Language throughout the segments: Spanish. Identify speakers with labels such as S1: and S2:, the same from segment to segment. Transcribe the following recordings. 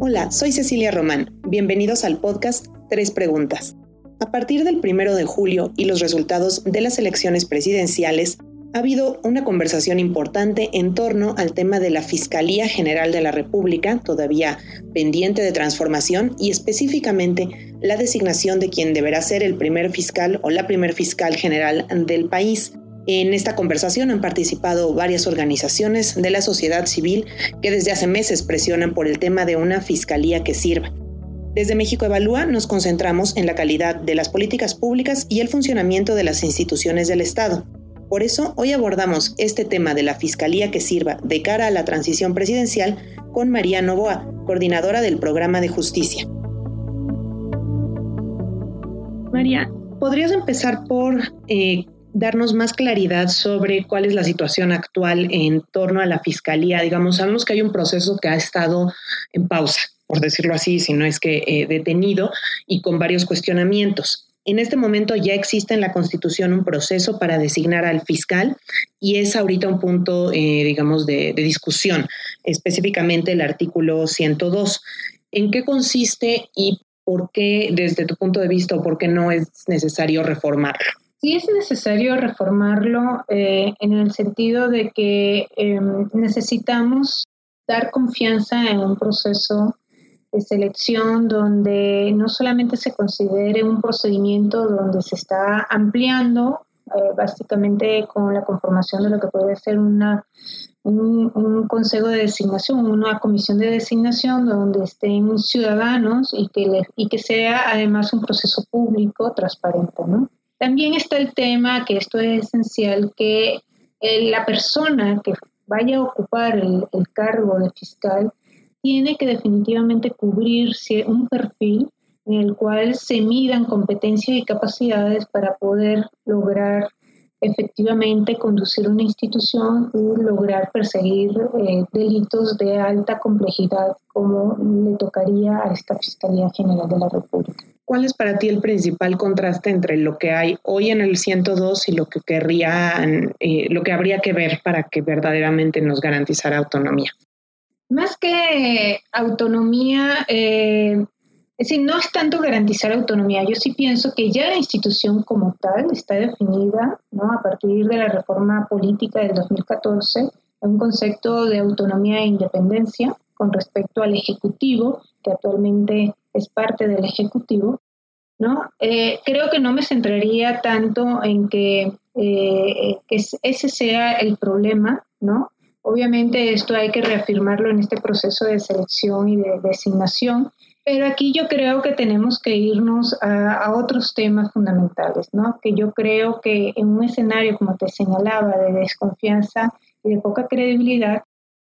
S1: Hola, soy Cecilia Román. Bienvenidos al podcast Tres Preguntas. A partir del primero de julio y los resultados de las elecciones presidenciales, ha habido una conversación importante en torno al tema de la Fiscalía General de la República, todavía pendiente de transformación, y específicamente la designación de quien deberá ser el primer fiscal o la primer fiscal general del país. En esta conversación han participado varias organizaciones de la sociedad civil que desde hace meses presionan por el tema de una fiscalía que sirva. Desde México Evalúa nos concentramos en la calidad de las políticas públicas y el funcionamiento de las instituciones del Estado. Por eso, hoy abordamos este tema de la Fiscalía que sirva de cara a la transición presidencial con María Novoa, coordinadora del programa de justicia. María, ¿podrías empezar por eh, darnos más claridad sobre cuál es la situación actual en torno a la Fiscalía? Digamos, sabemos que hay un proceso que ha estado en pausa, por decirlo así, si no es que eh, detenido, y con varios cuestionamientos. En este momento ya existe en la Constitución un proceso para designar al fiscal y es ahorita un punto, eh, digamos, de, discusión, específicamente el artículo 102. ¿En qué consiste y por qué, desde tu punto de vista, por qué no es necesario reformarlo?
S2: Sí es necesario reformarlo eh, en el sentido de que em, necesitamos dar confianza en un proceso de selección donde no solamente se considere un procedimiento donde se está ampliando, eh, básicamente con la conformación de lo que puede ser una, un, consejo de designación, una comisión de designación donde estén ciudadanos y que, y que sea además un proceso público transparente. ¿no? También está el tema, que esto es esencial, que eh, la persona que vaya a ocupar el, cargo de fiscal tiene que definitivamente cubrir un perfil en el cual se midan competencias y capacidades para poder lograr efectivamente conducir una institución y lograr perseguir eh, delitos de alta complejidad como le tocaría a esta Fiscalía General de la República.
S1: ¿Cuál es para ti el principal contraste entre lo que hay hoy en el 102 y lo que querrían, eh, lo que habría que ver para que verdaderamente nos garantizara autonomía?
S2: Más que autonomía, eh, es decir, no es tanto garantizar autonomía. Yo sí pienso que ya la institución como tal está definida ¿no? a partir de la reforma política del 2014 un concepto de autonomía e independencia con respecto al Ejecutivo, que actualmente es parte del Ejecutivo. ¿no? Eh, creo que no me centraría tanto en que, eh, que ese sea el problema, ¿no? Obviamente esto hay que reafirmarlo en este proceso de selección y de designación, pero aquí yo creo que tenemos que irnos a, otros temas fundamentales, ¿no? Que yo creo que en un escenario, como te señalaba, de desconfianza y de poca credibilidad,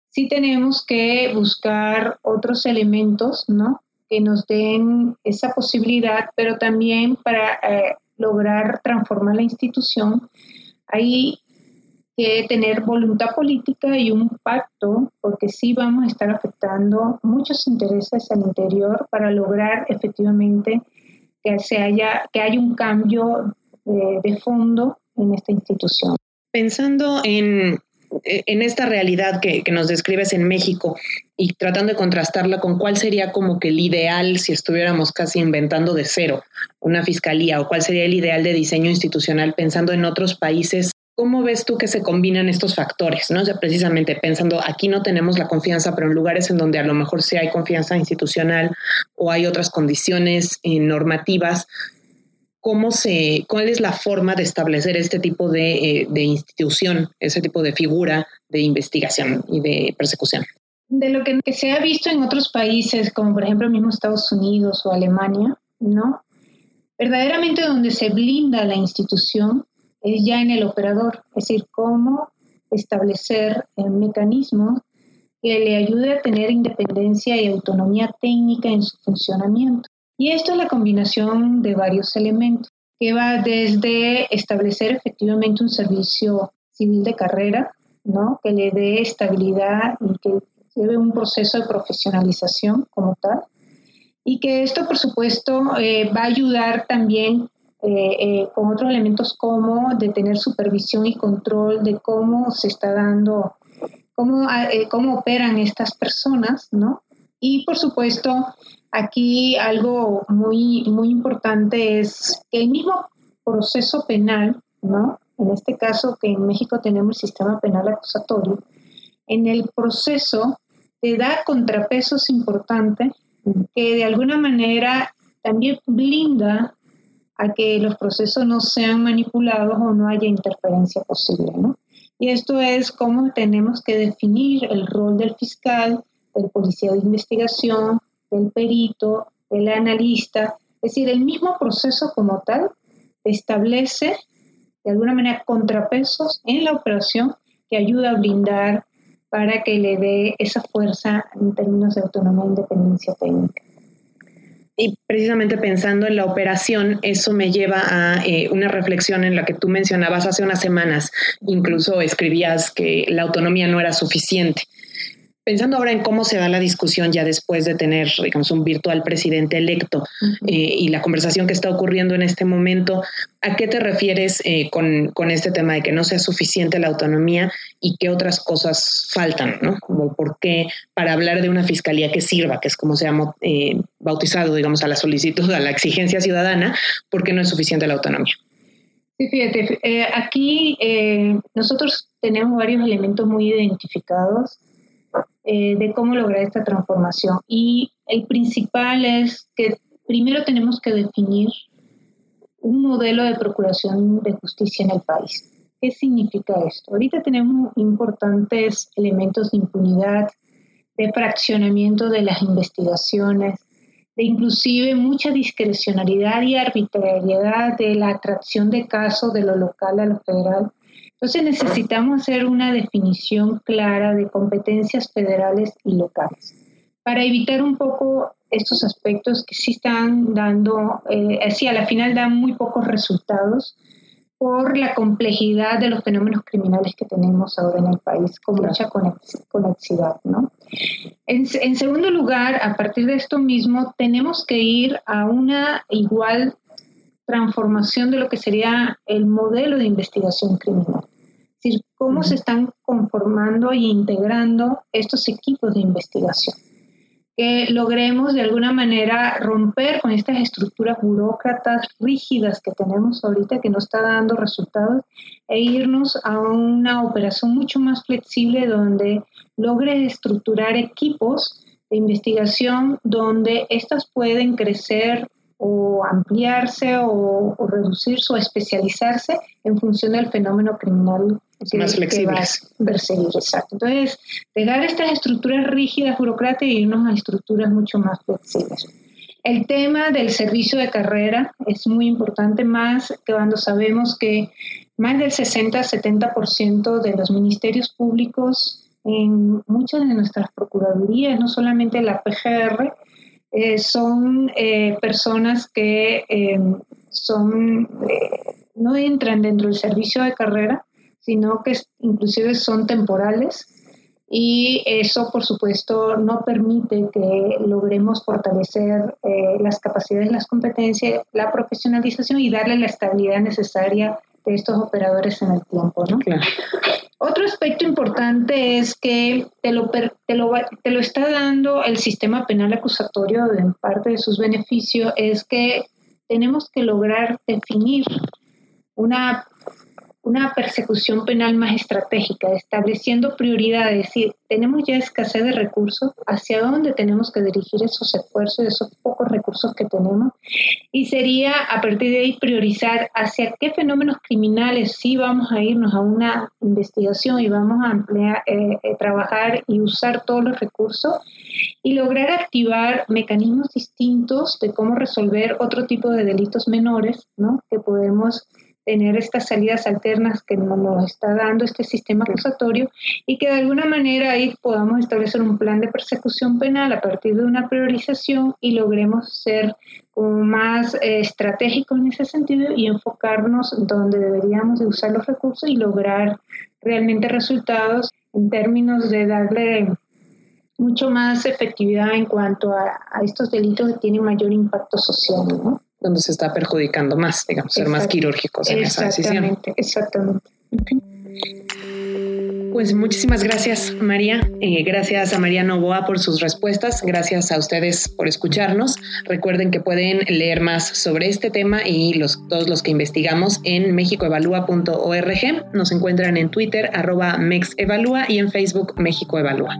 S2: sí tenemos que buscar otros elementos, ¿no? Que nos den esa posibilidad, pero también para eh, lograr transformar la institución, hay que tener voluntad política y un pacto, porque sí vamos a estar afectando muchos intereses al interior para lograr efectivamente que, se haya, que haya un cambio de, de fondo en esta institución.
S1: Pensando en, en esta realidad que, que, nos describes en México y tratando de contrastarla con cuál sería como que el ideal si estuviéramos casi inventando de cero una fiscalía o cuál sería el ideal de diseño institucional pensando en otros países ¿Cómo ves tú que se combinan estos factores? ¿no? precisamente pensando, aquí no tenemos la confianza, pero en lugares en donde a lo mejor sí hay confianza institucional o hay otras condiciones eh, normativas, ¿cómo se, ¿cuál es la forma de establecer este tipo de, eh, de institución, ese tipo de figura de investigación y de persecución?
S2: De lo que, se ha visto en otros países, como por ejemplo mismo Estados Unidos o Alemania, ¿no? Verdaderamente donde se blinda la institución es ya en el operador, es decir, cómo establecer un mecanismo que le ayude a tener independencia y autonomía técnica en su funcionamiento. Y esto es la combinación de varios elementos, que va desde establecer efectivamente un servicio civil de carrera, ¿no? que le dé estabilidad y que lleve un proceso de profesionalización como tal, y que esto, por supuesto, eh, va a ayudar también eh, eh, con otros elementos como de tener supervisión y control de cómo se está dando, cómo, cómo operan estas personas, ¿no? Y por supuesto, aquí algo muy, muy importante es que el mismo proceso penal, ¿no? En este caso que en México tenemos el sistema penal acusatorio, en el proceso te da contrapesos importantes que de alguna manera también blinda a que los procesos no sean manipulados o no haya interferencia posible, ¿no? Y esto es cómo tenemos que definir el rol del fiscal, del policía de investigación, del perito, del analista. Es decir, el mismo proceso como tal establece de alguna manera contrapesos en la operación que ayuda a blindar para que le dé esa fuerza en términos de autonomía e independencia técnica.
S1: Y precisamente pensando en la operación, eso me lleva a eh, una reflexión en la que tú mencionabas hace unas semanas, incluso escribías que la autonomía no era suficiente. Pensando ahora en cómo se da la discusión ya después de tener, digamos, un virtual presidente electo eh, y la conversación que está ocurriendo en este momento, ¿a qué te refieres eh, con, con, este tema de que no sea suficiente la autonomía y qué otras cosas faltan, ¿no? Como por qué para hablar de una fiscalía que sirva, que es como se ha eh, bautizado, digamos, a la solicitud, a la exigencia ciudadana, ¿por qué no es suficiente la autonomía?
S2: Sí, fíjate, aquí nosotros tenemos varios elementos muy identificados eh, de cómo lograr esta transformación. Y el principal es que primero tenemos que definir un modelo de procuración de justicia en el país. ¿Qué significa esto? Ahorita tenemos importantes elementos de impunidad, de fraccionamiento de las investigaciones, de inclusive mucha discrecionalidad y arbitrariedad de la atracción de casos de lo local a lo federal. Entonces necesitamos hacer una definición clara de competencias federales y locales para evitar un poco estos aspectos que sí están dando, eh, así a la final dan muy pocos resultados por la complejidad de los fenómenos criminales que tenemos ahora en el país, con mucha conexidad. ¿no? En, en segundo lugar, a partir de esto mismo, tenemos que ir a una igual transformación de lo que sería el modelo de investigación criminal. Decir, cómo se están conformando e integrando estos equipos de investigación. Que logremos de alguna manera romper con estas estructuras burócratas rígidas que tenemos ahorita, que no está dando resultados, e irnos a una operación mucho más flexible donde logre estructurar equipos de investigación donde estas pueden crecer o ampliarse o, reducirse o especializarse en función del fenómeno criminal
S1: que, más flexibles.
S2: perseguir. Exacto. Entonces, dejar estas estructuras rígidas, burocráticas y a estructuras mucho más flexibles. El tema del servicio de carrera es muy importante, más que cuando sabemos que más del 60-70% de los ministerios públicos en muchas de nuestras procuradurías, no solamente la PGR, eh, son eh, personas que eh, son, no entran dentro del servicio de carrera, sino que inclusive son temporales y eso por supuesto no permite que logremos fortalecer las capacidades, las competencias, la profesionalización y darle la estabilidad necesaria de estos operadores en el tiempo. ¿no? Otro aspecto importante es que te lo, te lo, te lo está dando el sistema penal acusatorio en parte de sus beneficios, es que tenemos que lograr definir una una persecución penal más estratégica, estableciendo prioridades. Si tenemos ya escasez de recursos, ¿hacia dónde tenemos que dirigir esos esfuerzos, esos pocos recursos que tenemos? Y sería a partir de ahí priorizar hacia qué fenómenos criminales sí vamos a irnos a una investigación y vamos a ampliar, eh, eh, trabajar y usar todos los recursos y lograr activar mecanismos distintos de cómo resolver otro tipo de delitos menores, ¿no? Que podemos tener estas salidas alternas que nos está dando este sistema acusatorio y que de alguna manera ahí podamos establecer un plan de persecución penal a partir de una priorización y logremos ser más eh, estratégicos en ese sentido y enfocarnos donde deberíamos de usar los recursos y lograr realmente resultados en términos de darle mucho más efectividad en cuanto a, a estos delitos que tienen mayor impacto social, ¿no?
S1: Donde se está perjudicando más, digamos, ser más quirúrgicos en esa decisión.
S2: Exactamente, exactamente.
S1: Pues muchísimas gracias, María. Eh, gracias a María Novoa por sus respuestas. Gracias a ustedes por escucharnos. Recuerden que pueden leer más sobre este tema y los, todos los que investigamos en mexicoevalúa.org. Nos encuentran en Twitter, arroba MEXEvalúa y en Facebook México Evalúa.